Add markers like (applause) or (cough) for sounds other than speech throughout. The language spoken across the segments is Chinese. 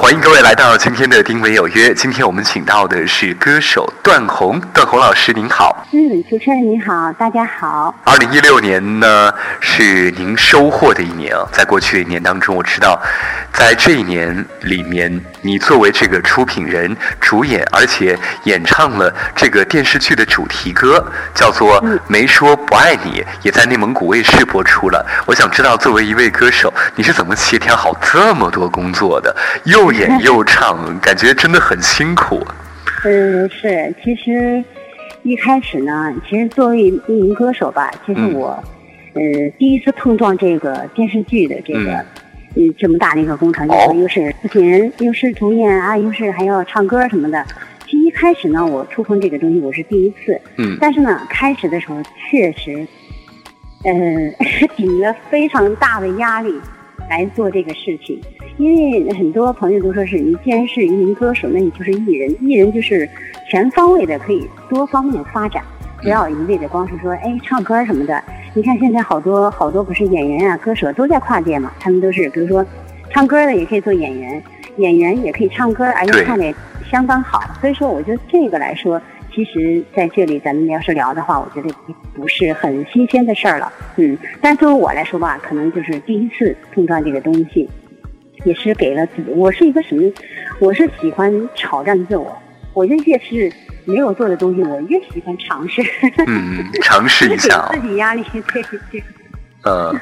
欢迎各位来到今天的《丁伟有约》。今天我们请到的是歌手段宏，段宏老师您好。嗯，主持人你好，大家好。二零一六年呢是您收获的一年啊，在过去的一年当中，我知道，在这一年里面，你作为这个出品人、主演，而且演唱了这个电视剧的主题歌，叫做《没说不爱你》，也在内蒙古卫视播出了。我想知道，作为一位歌手，你是怎么协调好这么多工作的？又演又唱，感觉真的很辛苦。嗯，是，其实一开始呢，其实作为一名歌手吧，其实我，呃，第一次碰撞这个电视剧的这个，嗯，这么大的一个工程，又是出品人，又是主演啊，又是还要唱歌什么的。其实一开始呢，我触碰这个东西，我是第一次。嗯。但是呢，开始的时候确实，呃，(laughs) 顶着非常大的压力来做这个事情。因为很多朋友都说是你既然是一名歌手，那你就是艺人。艺人就是全方位的，可以多方面发展，不要一味的光是说哎唱歌什么的。你看现在好多好多不是演员啊，歌手都在跨界嘛，他们都是比如说唱歌的也可以做演员，演员也可以唱歌，而且唱的也相当好。所以说，我觉得这个来说，其实在这里咱们要是聊的话，我觉得不是很新鲜的事儿了。嗯，但作为我来说吧，可能就是第一次碰到这个东西。也是给了自己，我是一个什么？我是喜欢挑战自我。我就越是没有做的东西，我越喜欢尝试。嗯，尝试一下。自己压力对对。呃，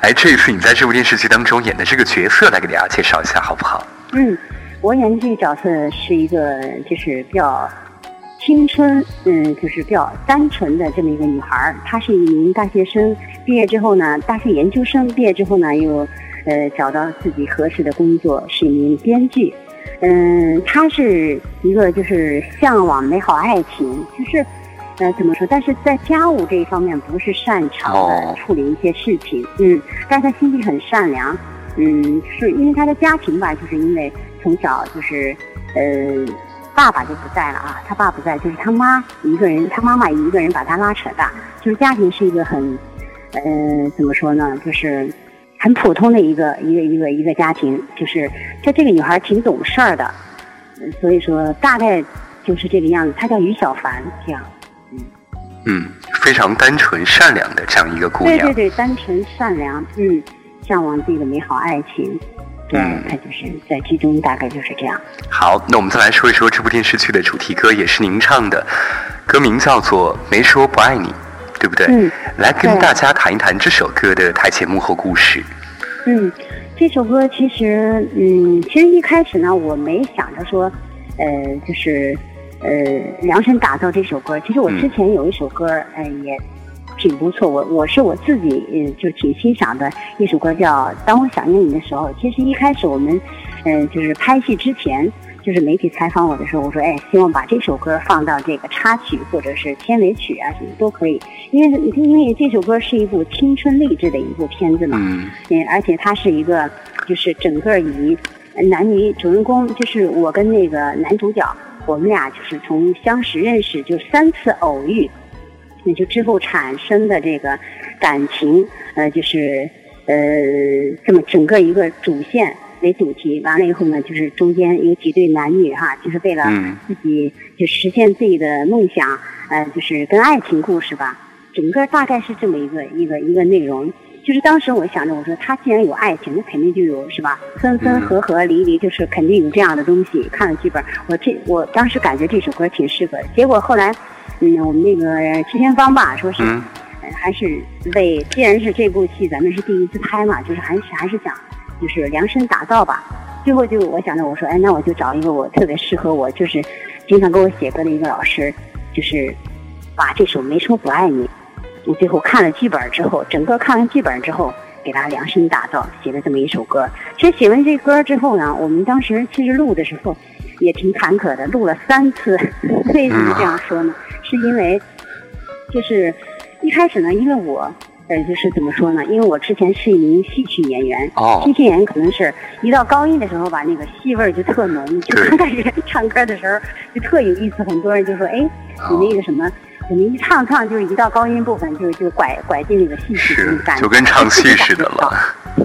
哎，这一次你在这部电视剧当中演的这个角色，来给大家介绍一下好不好？嗯，我演的这个角色是一个就是比较青春，嗯，就是比较单纯的这么一个女孩她是一名大学生，毕业之后呢，大学研究生毕业之后呢，又。呃，找到自己合适的工作，是一名编剧。嗯，他是一个就是向往美好爱情，就是呃怎么说？但是在家务这一方面不是擅长的处理一些事情。嗯，但是他心地很善良。嗯，是因为他的家庭吧，就是因为从小就是呃爸爸就不在了啊，他爸不在，就是他妈一个人，他妈妈一个人把他拉扯大，就是家庭是一个很呃怎么说呢？就是。很普通的一个一个一个一个家庭，就是就这个女孩挺懂事儿的，所以说大概就是这个样子。她叫于小凡，这样，嗯嗯，非常单纯善良的这样一个姑娘。对对对，单纯善良，嗯，向往自己的美好爱情，对，她就是在剧中大概就是这样。好，那我们再来说一说这部电视剧的主题歌，也是您唱的，歌名叫做《没说不爱你》。对不对？嗯，来跟大家谈一谈这首歌的台前幕后故事。嗯，这首歌其实，嗯，其实一开始呢，我没想着说，呃，就是呃量身打造这首歌。其实我之前有一首歌，呃，也挺不错。我我是我自己，嗯，就挺欣赏的一首歌，叫《当我想念你的时候》。其实一开始我们，嗯，就是拍戏之前。就是媒体采访我的时候，我说：“哎，希望把这首歌放到这个插曲或者是片尾曲啊，什么都可以。因为因为这首歌是一部青春励志的一部片子嘛，嗯，而且它是一个就是整个以男女主人公，就是我跟那个男主角，我们俩就是从相识认识就三次偶遇，那就之后产生的这个感情，呃，就是呃这么整个一个主线。”为主题，完了以后呢，就是中间有几对男女哈，就是为了自己就实现自己的梦想，呃，就是跟爱情故事吧。整个大概是这么一个一个一个内容。就是当时我想着，我说他既然有爱情，那肯定就有是吧？分分合合离离，就是肯定有这样的东西。看了剧本，我这我当时感觉这首歌挺适合。结果后来，嗯，我们那个制片方吧，说是还是为既然是这部戏咱们是第一次拍嘛，就是还是还是想。就是量身打造吧，最后就我想着我说，哎，那我就找一个我特别适合我，就是经常给我写歌的一个老师，就是把这首《没说不爱你》，我最后看了剧本之后，整个看完剧本之后，给他量身打造写了这么一首歌。其实写完这歌之后呢，我们当时其实录的时候也挺坎坷的，录了三次。(laughs) 为什么这样说呢？是因为就是一开始呢，因为我。呃，就是怎么说呢？因为我之前是一名戏曲演员，哦戏曲演员可能是一到高音的时候吧，那个戏味儿就特浓。就刚开始唱歌的时候就特有意思，很多人就说：“哎，你那个什么，怎么一唱唱就是一到高音部分就就拐拐进那个戏曲那种感觉，就跟唱戏似的了。(laughs) ”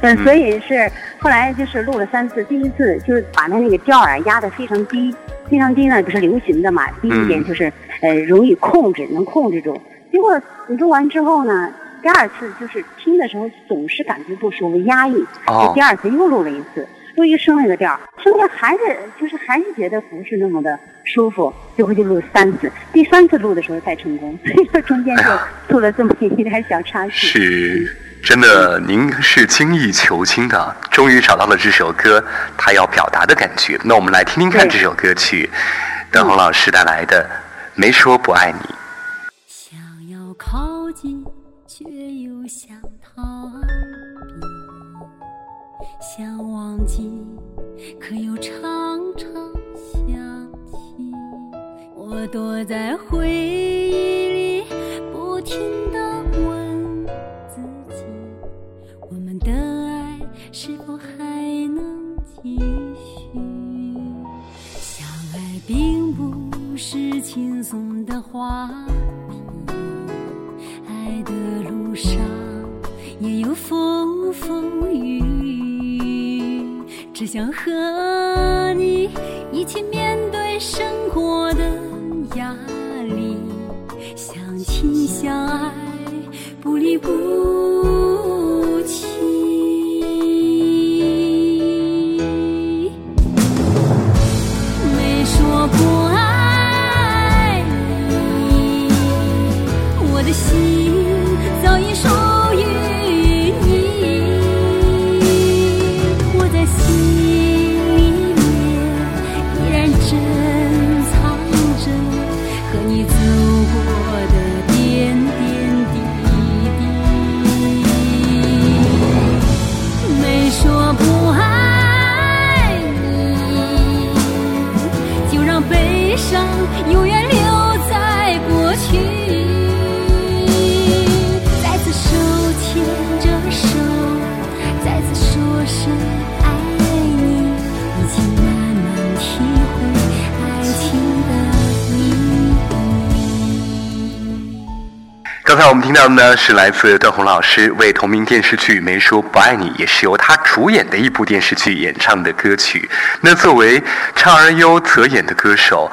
嗯，所以是后来就是录了三次，第一次就是把他那个调儿压得非常低，非常低呢不是流行的嘛，第一点就是呃容易控制，能控制住。结果你录完之后呢，第二次就是听的时候总是感觉不舒服、压抑，哦就第二次又录了一次，终于升了个调儿，升调还是就是还是觉得不是那么的舒服，最后就录了三次，第三次录的时候才成功，(laughs) 所以说中间就出了这么一点小插曲。是真的，您是精益求精的，终于找到了这首歌他要表达的感觉。那我们来听听看这首歌曲，邓红老师带来的《没说不爱你》。想忘记，可又常常想起。我躲在回忆里，不停想和你一起面到的呢，是来自段宏老师为同名电视剧《没说不爱你》，也是由他主演的一部电视剧演唱的歌曲。那作为唱而优则演的歌手，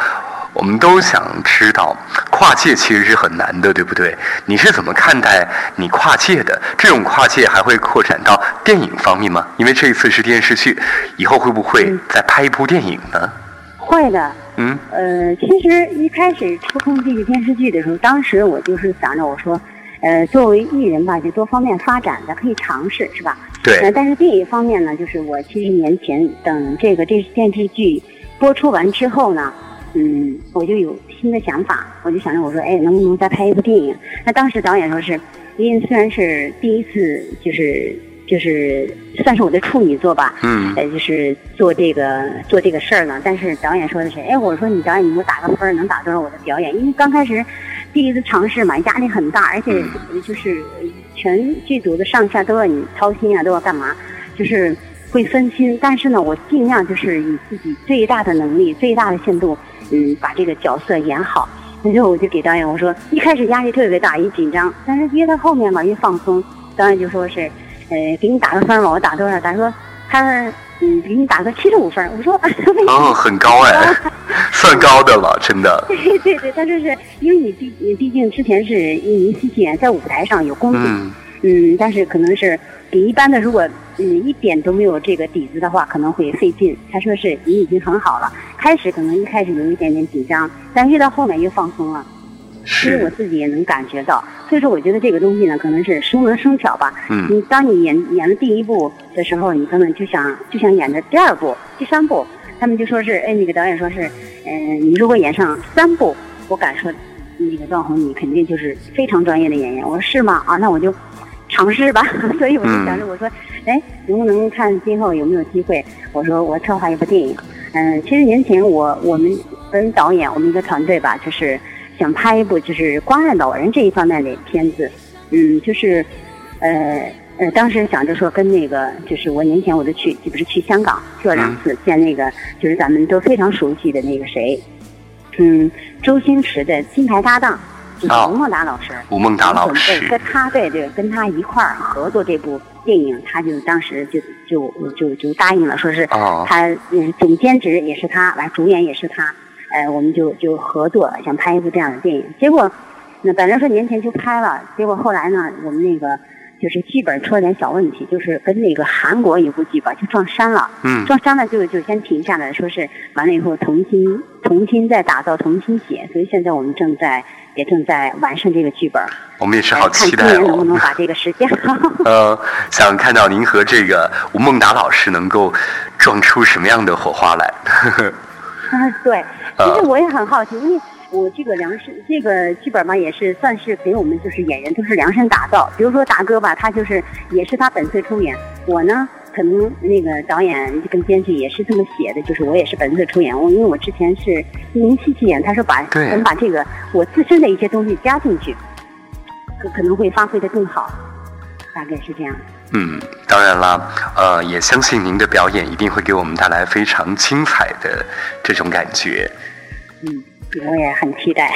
我们都想知道，跨界其实是很难的，对不对？你是怎么看待你跨界的？这种跨界还会扩展到电影方面吗？因为这一次是电视剧，以后会不会嗯再拍一部电影呢？会的，嗯呃，其实一开始触碰这个电视剧的时候，当时我就是想着，我说，呃，作为艺人吧，就多方面发展的，可以尝试，是吧？呃，对，但是另一方面呢，就是我七十年前等这个这电视剧播出完之后呢，嗯，我就有新的想法，我就想着我说，哎，能不能再拍一部电影？那当时导演说是，因为虽然是第一次，就是就是算是我的处女作吧，嗯呃，就是做这个做这个事儿呢。但是导演说的是，哎，我说你导演，你给我打个分儿，能打多少我的表演？因为刚开始第一次尝试嘛，压力很大，而且就是全剧组的上下都要你操心啊，都要干嘛，就是会分心。但是呢，我尽量就是以自己最大的能力、最大的限度，嗯，把这个角色演好。那就我就给导演我说，一开始压力特别大，一紧张，但是越到后面吧越放松。导演就说是，呃，给你打个分吧，我打多少？他说他嗯，给你打个七十五分儿。我说 (laughs) 为什么？哦，很高哎，(laughs) 算高的了，真的。对对对，他说是因为你毕你毕竟之前是一名戏剧演员，在舞台上有功底，嗯嗯，但是可能是比一般的，如果嗯一点都没有这个底子的话，可能会费劲。他说是你已经很好了，开始可能一开始有一点点紧张，但越到后面越放松了。其实我，自己也能感觉到，所以说我觉得这个东西呢，可能是熟能生巧吧。嗯你当你演演了第一部的时候，你可能就想就想演的第二部、第三部，他们就说是，哎，那个导演说是，嗯、你如果演上三部，我敢说，那个段宏你肯定就是非常专业的演员。我说是吗？啊，那我就尝试吧。(laughs) 所以我就想着，我说，哎，能不能看今后有没有机会？我说我策划一部电影。嗯，其实年前我我们跟导演我们一个团队吧，就是想拍一部就是关爱老人这一方面的片子。嗯，就是，呃呃，当时想着说跟那个，就是我年前我就去，不是去香港去了两次，见那个就是咱们都非常熟悉的那个谁，嗯，周星驰的金牌搭档，就是吴孟达老师。吴孟达老师。跟他对对，跟他一块儿合作这部电影，他就当时就就就就答应了，说是他嗯总监制也是他，完主演也是他，呃，我们就就合作想拍一部这样的电影。结果那本来说年前就拍了，结果后来呢，我们那个。就是剧本出了点小问题，就是跟那个韩国一部剧吧就撞衫了，嗯，撞衫了就就先停下来说是完了以后重新重新再打造重新写，所以现在我们正在也正在完善这个剧本。我们也是好期待哦，看今年能不能把这个实现。(laughs) 呃，想看到您和这个吴孟达老师能够撞出什么样的火花来？(laughs) 啊，(laughs) 对，其实我也很好奇，因为。我这个量身这个剧本嘛，也是算是给我们就是演员都是量身打造。比如说达哥吧，他就是也是他本色出演。我呢，可能那个导演跟编剧也是这么写的，就是我也是本色出演。我因为我之前是一名戏剧演，他说把我们把这个我自身的一些东西加进去，可可能会发挥的更好，大概是这样。嗯，当然啦，呃，也相信您的表演一定会给我们带来非常精彩的这种感觉。嗯。我也很期待。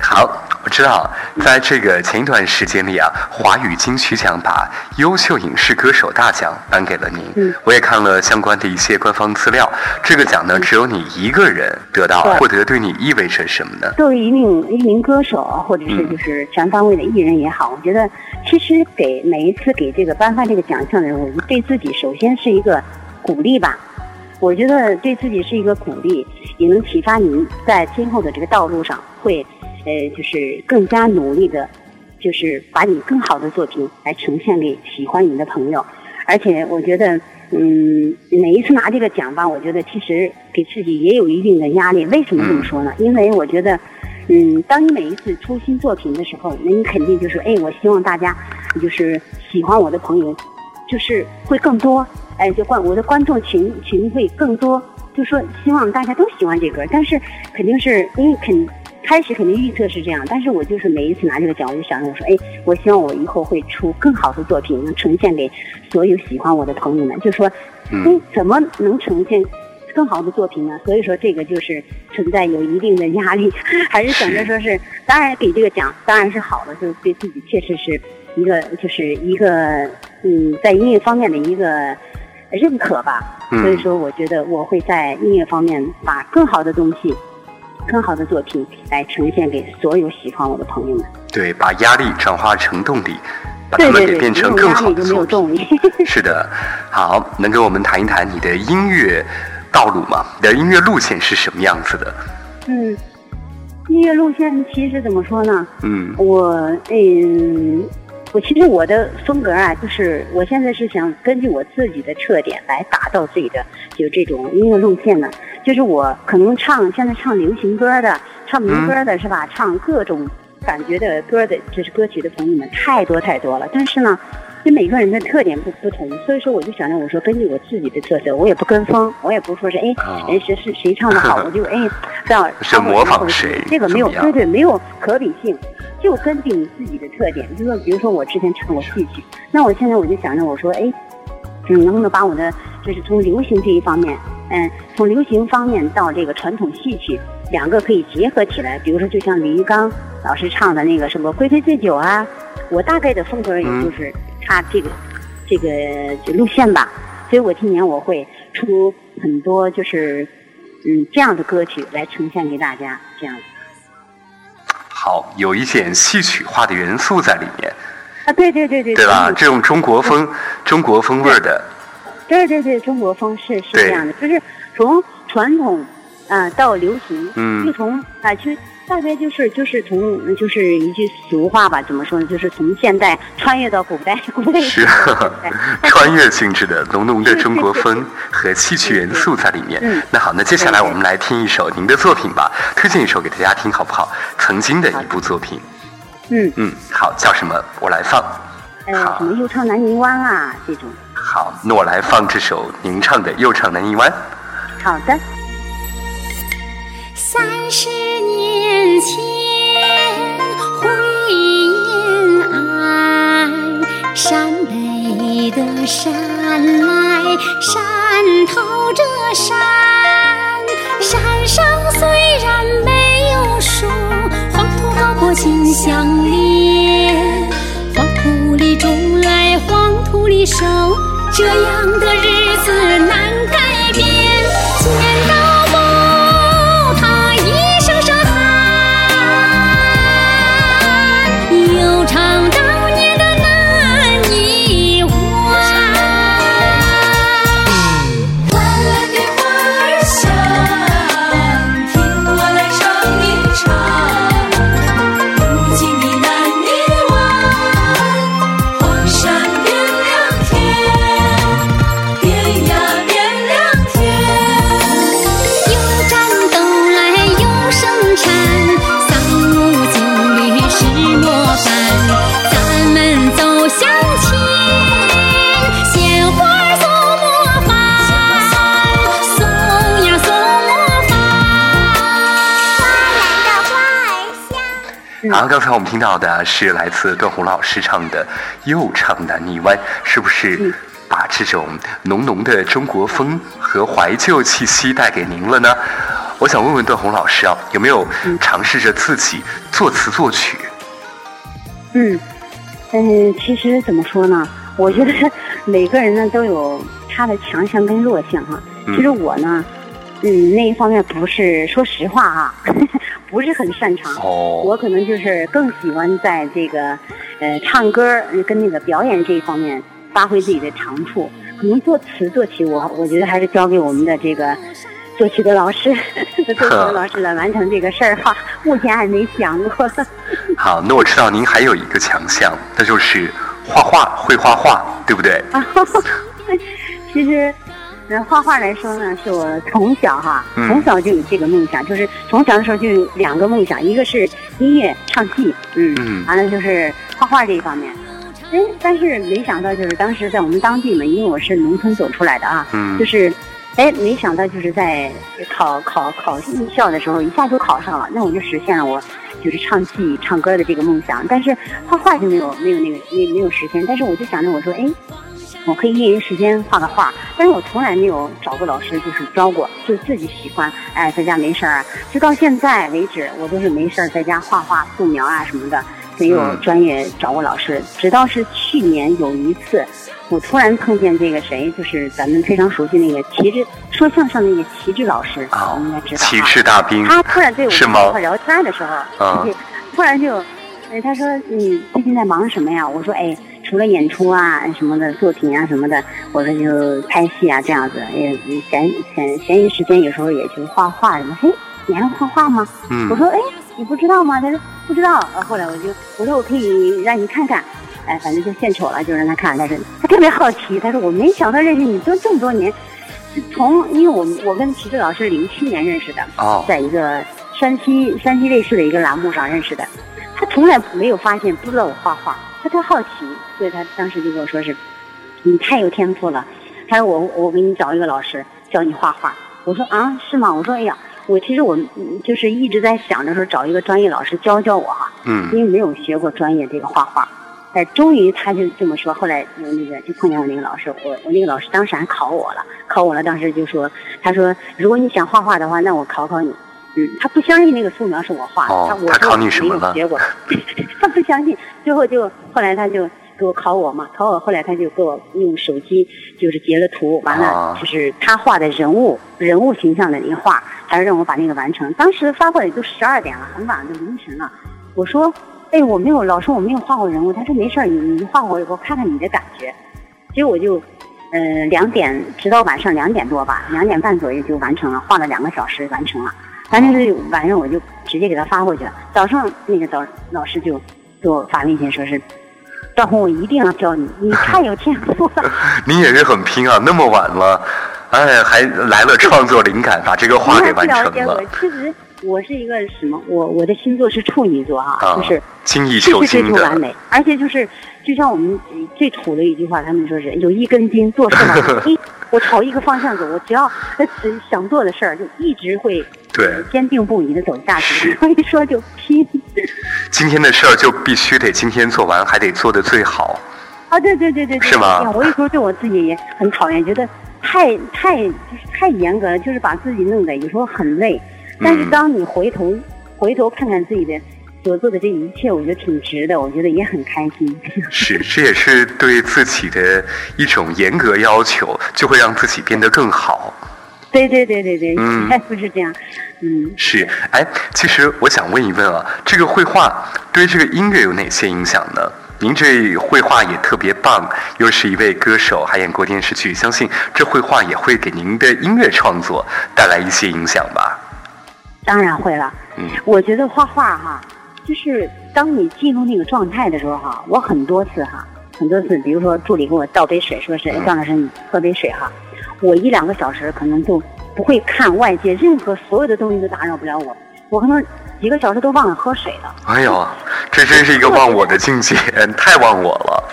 好，我知道，在这个前一段时间里啊，华语金曲奖把优秀影视歌手大奖颁给了您。嗯，我也看了相关的一些官方资料。这个奖呢，只有你一个人得到，获得对你意味着什么呢？作为一名一名歌手，或者是就是全方位的艺人也好，我觉得其实给每一次给这个颁发这个奖项的人，我们，对自己首先是一个鼓励吧。我觉得对自己是一个鼓励，也能启发您在今后的这个道路上会，呃，就是更加努力的，就是把你更好的作品来呈现给喜欢你的朋友。而且我觉得，嗯，每一次拿这个奖吧，我觉得其实给自己也有一定的压力。为什么这么说呢？因为我觉得，嗯，当你每一次出新作品的时候，那你肯定就是，哎，我希望大家就是喜欢我的朋友，就是会更多。哎，就观我的观众群群会更多，就说希望大家都喜欢这歌，但是肯定是因为肯开始肯定预测是这样，但是我就是每一次拿这个奖，我就想着我说，哎，我希望我以后会出更好的作品，能呈现给所有喜欢我的朋友们。就说，嗯，怎么能呈现更好的作品呢？所以说这个就是存在有一定的压力，(laughs) 还是想着说是，当然给这个奖当然是好的，就是对自己确实是一个就是一个嗯，在音乐方面的一个。认可吧，所以说我觉得我会在音乐方面把更好的东西、更好的作品来呈现给所有喜欢我的朋友们。对，把压力转化成动力，把他们给变成更好的作品。(laughs) 是的，好，能跟我们谈一谈你的音乐道路吗？你的音乐路线是什么样子的？嗯，音乐路线其实怎么说呢？嗯，我嗯。我其实我的风格啊，就是我现在是想根据我自己的特点来打造自己的就这种音乐路线呢。就是我可能唱现在唱流行歌的，唱民歌的是吧？唱各种感觉的歌的，就是歌曲的朋友们太多太多了。但是呢，就每个人的特点不不同，所以说我就想着我说根据我自己的特色，我也不跟风，我也不说是哎人谁是谁唱的好，(laughs) 我就哎这样唱模仿谁，这个没有对对没有可比性。就根据你自己的特点，就说，比如说我之前唱过戏曲，那我现在我就想着，我说，哎，嗯，能不能把我的，就是从流行这一方面，嗯，从流行方面到这个传统戏曲，两个可以结合起来。比如说，就像李玉刚老师唱的那个什么《贵妃醉酒》啊，我大概的风格也就是他这个这个路线吧。所以我今年我会出很多就是嗯这样的歌曲来呈现给大家，这样子。好，有一点戏曲化的元素在里面。啊，对对对对，对吧？这种中国风、中国风味的。对对对，中国风是是这样的，就是从传统啊到流行，嗯，就从啊去。大概就是就是从就是一句俗话吧，怎么说呢？就是从现代穿越到古代，古代是 (laughs) 穿越性质的浓浓的中国风和戏曲元素在里面。那好，那接下来我们来听一首您的作品吧，推荐一首给大家听好不好？曾经的一部作品。嗯嗯，好，叫什么？我来放。呃，什么又唱南泥湾啊？这种。好，那我来放这首您唱的《又唱南泥湾》。好的。三十千回延安，陕北的山来，山头着山，山上虽然没有树，黄土高坡心相连，黄土里种来黄土里收，这样的日子难改变，简单。刚才我们听到的是来自段宏老师唱的《又唱南泥湾》，是不是嗯把这种浓浓的中国风和怀旧气息带给您了呢？我想问问段宏老师啊，有没有嗯尝试着自己作词作曲？嗯，嗯，其实怎么说呢？我觉得每个人呢都有他的强项跟弱项哈。嗯其实我呢，嗯，那一方面不是，说实话哈，(laughs) 不是很擅长。哦，我可能就是更喜欢在这个，呃，唱歌呃跟那个表演这一方面发挥自己的长处。可能作词作曲我，我觉得还是交给我们的这个作曲的老师，(laughs) 作曲的老师来完成这个事儿哈。目前还没想过。(laughs) 好，那我知道您还有一个强项，那就是画画，会画画，对不对？啊，其实，呃，画画来说呢，是我从小哈，嗯从小就有这个梦想，就是从小的时候就有两个梦想，一个是音乐唱戏，嗯，嗯完了就是画画这一方面。哎，但是没想到，就是当时在我们当地嘛，因为我是农村走出来的啊，嗯就是，哎，没想到就是在考考考艺校的时候，一下就考上了，那我就实现了我就是唱戏唱歌的这个梦想。但是画画就没有没有那个没没有实现。但是我就想着我说，哎，我可以业余时间画个画，但是我从来没有找过老师，就是教过，就自己喜欢，哎，在家没事儿，直到现在为止，我都是没事儿在家画画、素描啊什么的，没有嗯专业找过老师。直到是去年有一次，我突然碰见这个谁，就是咱们非常熟悉那个旗帜说相声那个旗帜老师，啊你应该知道哈。旗帜大兵，他突然对我是吗们一块聊天的时候，啊对突然就，哎，他说你最近在忙什么呀？我说哎，除了演出啊什么的作品啊什么的，我说就拍戏啊这样子，也闲闲闲余时间有时候也就画画什么。嘿，你还会画画吗？嗯我说哎，你不知道吗？他说不知道。呃后来我就我说我可以让你看看。哎，反正就献丑了，就让他看。但是他特别好奇，他说我没想到认识你都这么多年，从因为我们我跟齐志老师零七年认识的，哦，在一个山西山西卫视的一个栏目上认识的。他从来没有发现，不知道我画画，他特好奇，所以他当时就跟我说是，你太有天赋了。他说我我给你找一个老师教你画画。我说啊是吗？我说哎呀，我其实我嗯就是一直在想着说找一个专业老师教教我哈，嗯因为没有学过专业这个画画。哎，终于他就这么说。后来我那个就碰见我那个老师，我我那个老师当时还考我了，考我了。当时就说，他说如果你想画画的话，那我考考你。嗯，他不相信那个素描是我画的，哦他我说他考你什么了没有结果，(laughs) 他不相信。最后就后来他就给我考我嘛，考我后来他就给我用手机就是截了图，完啊了就是他画的人物人物形象的那个画，还是让我把那个完成。当时发过来都十二点了，很晚，都凌晨了。我说，哎，我没有，老师我没有画过人物。他说没事儿，你你画我，我看看你的感觉。结果我就，呃，两点直到晚上两点多吧，两点半左右就完成了，画了两个小时完成了。反正是晚上我就直接给他发过去了。早上那个导老师就给我发微信说是，赵红，我一定要教你，你太有天赋了。(laughs) 你也是很拼啊，那么晚了，哎，还来了创作灵感，把这个画给完成了其实我是一个什么？我我的星座是处女座哈、啊就是，精益求精完美，而且就是就像我们呃最土的一句话，他们说是有一根筋，做事嘛，一 (laughs) 我朝一个方向走，我只要呃想做的事儿，就一直会对坚定不移的走下去。所以说就拼今天的事儿就必须得今天做完，还得做的最好。啊！对对对对对，是吗我有时候对我自己也很讨厌，觉得太太就是太严格了，就是把自己弄得有时候很累。但是嗯当你回头回头看看自己的所做的这一切，我觉得挺值的，我觉得也很开心。(laughs) 是，这也是对自己的一种严格要求，就会让自己变得更好。对对对对对，嗯哎，不是这样，嗯。是，哎，其实我想问一问啊，这个绘画对这个音乐有哪些影响呢？您这绘画也特别棒，又是一位歌手，还演过电视剧，相信这绘画也会给您的音乐创作带来一些影响吧？当然会了。嗯我觉得画画哈，就是当你进入那个状态的时候哈，我很多次哈，很多次，比如说助理给我倒杯水，说是哎张老师你喝杯水哈，我一两个小时可能就不会看外界任何所有的东西都打扰不了我，我可能几个小时都忘了喝水了。哎呦，这真是一个忘我的境界，(laughs) 太忘我了。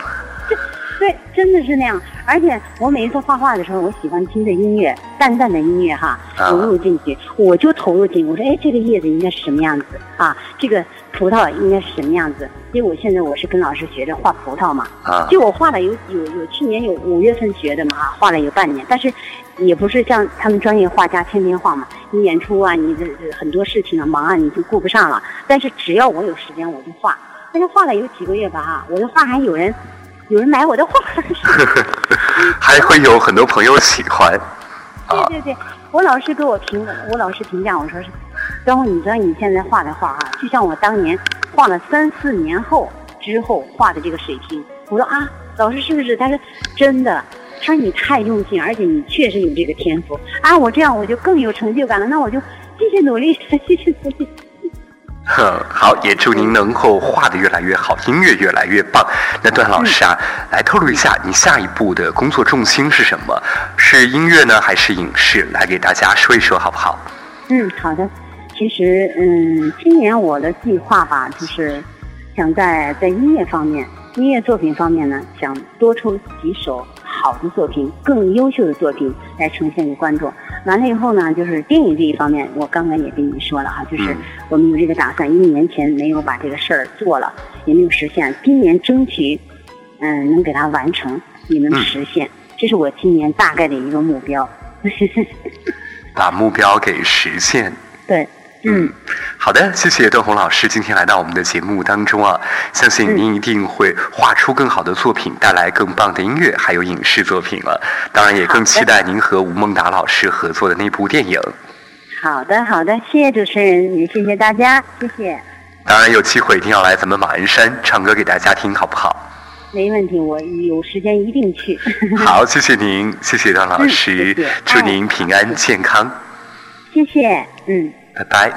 对，真的是那样。而且我每一次画画的时候，我喜欢听着音乐，淡淡的音乐哈，啊融入进去，我就投入进去。我说，哎，这个叶子应该是什么样子啊？这个葡萄应该是什么样子？因为我现在我是跟老师学着画葡萄嘛，啊就我画了有有有去年有五月份学的嘛，啊画了有半年，但是也不是像他们专业画家天天画嘛，你演出啊，你这这很多事情啊忙啊，你就顾不上了。但是只要我有时间，我就画。但是画了有几个月吧，哈，我的画还有人有人买我的画。(laughs) 还会有很多朋友喜欢。啊对对对，我老师给我评，我老师评价我说是，张红，你知道你现在画的画啊，就像我当年画了三四年后之后画的这个水平。我说啊，老师是不是？他说真的。他说你太用心，而且你确实有这个天赋啊！我这样我就更有成就感了，那我就继续努力，(laughs) 继续努力。哼，好，也祝您能够画的越来越好，音乐越来越棒。那段老师啊，来透露一下，你下一步的工作重心是什么？是音乐呢，还是影视？来给大家说一说好不好？嗯，好的。其实，嗯，今年我的计划吧，就是想在在音乐方面，音乐作品方面呢，想多出几首好的作品，更优秀的作品来呈现给观众。完了以后呢，就是电影这一方面，我刚刚也跟你说了哈，就是嗯我们有这个打算，一年前没有把这个事儿做了，也没有实现，今年争取，嗯，能给它完成，也能嗯实现，这是我今年大概的一个目标。(laughs) 把目标给实现。对，嗯。好的，谢谢段红老师今天来到我们的节目当中啊，相信您一定会画出更好的作品，带来更棒的音乐，还有影视作品了。当然，也更期待您和吴孟达老师合作的那部电影。好的，好的，谢谢主持人，也谢谢大家，谢谢，当然，有机会一定要来咱们马鞍山唱歌给大家听，好不好？没问题，我有时间一定去。(laughs) (laughs) 好，谢谢您，谢谢段老师，嗯谢谢祝您平安健康，谢谢，嗯，拜拜。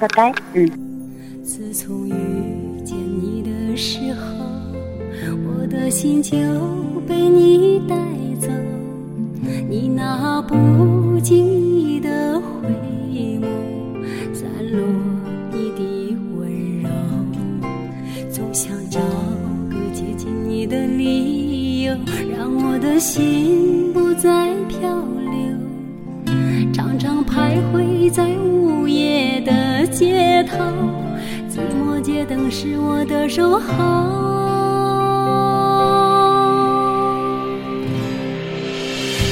拜拜，嗯。自从遇见你的时候，我的心就被你带走。你那不经意的回眸，散落你的温柔，总想找个接近你的理由，让我的心不再漂流。常常徘徊在午夜的街头，寂寞街灯是我的守候。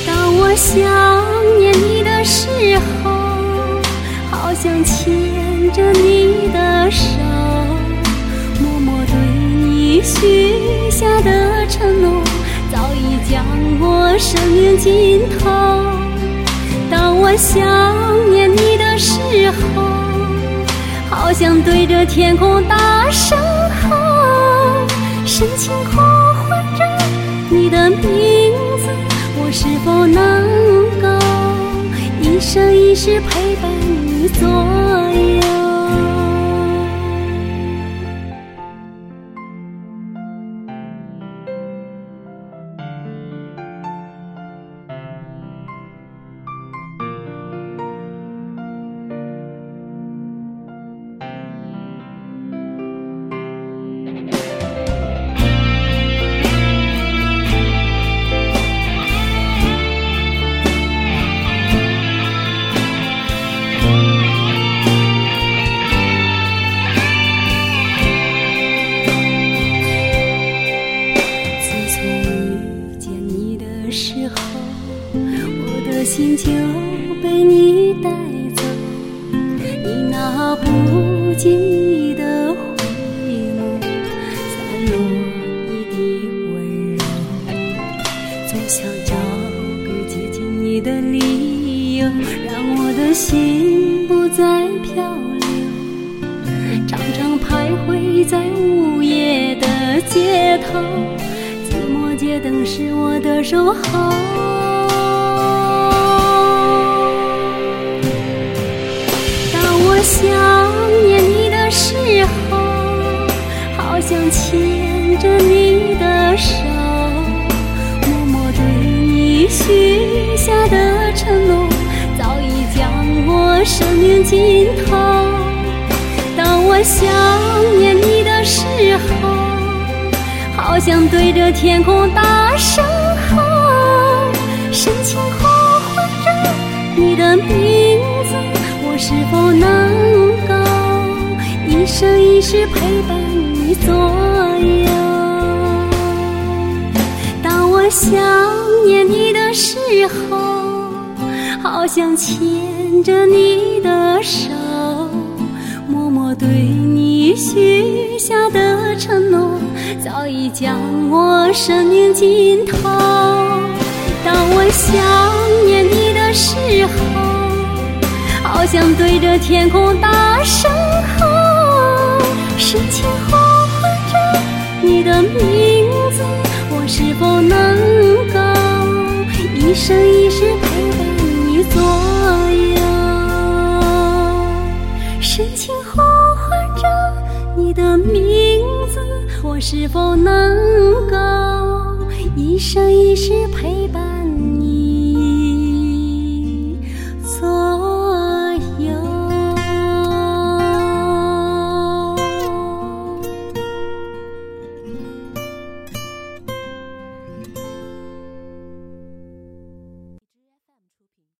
当我想念你的时候，好想牵着你的手，默默对你许下的承诺，早已将我生命尽头。想念你的时候，好想对着天空大声吼，深情呼唤着你的名字，我是否能够一生一世陪伴你左右？生命尽头。当我想念你的时候，好想对着天空大声吼，深情呼唤着你的名字，我是否能够一生一世陪伴你左右？当我想念你的时候，好想牵牵着你的手。默默对你许下的承诺，早已将我生命尽头。当我想念你的时候，好想对着天空大声吼，深情呼唤着你的名字，我是否能够一生一世陪伴你左右？的名字，我是否能够一生一世陪伴？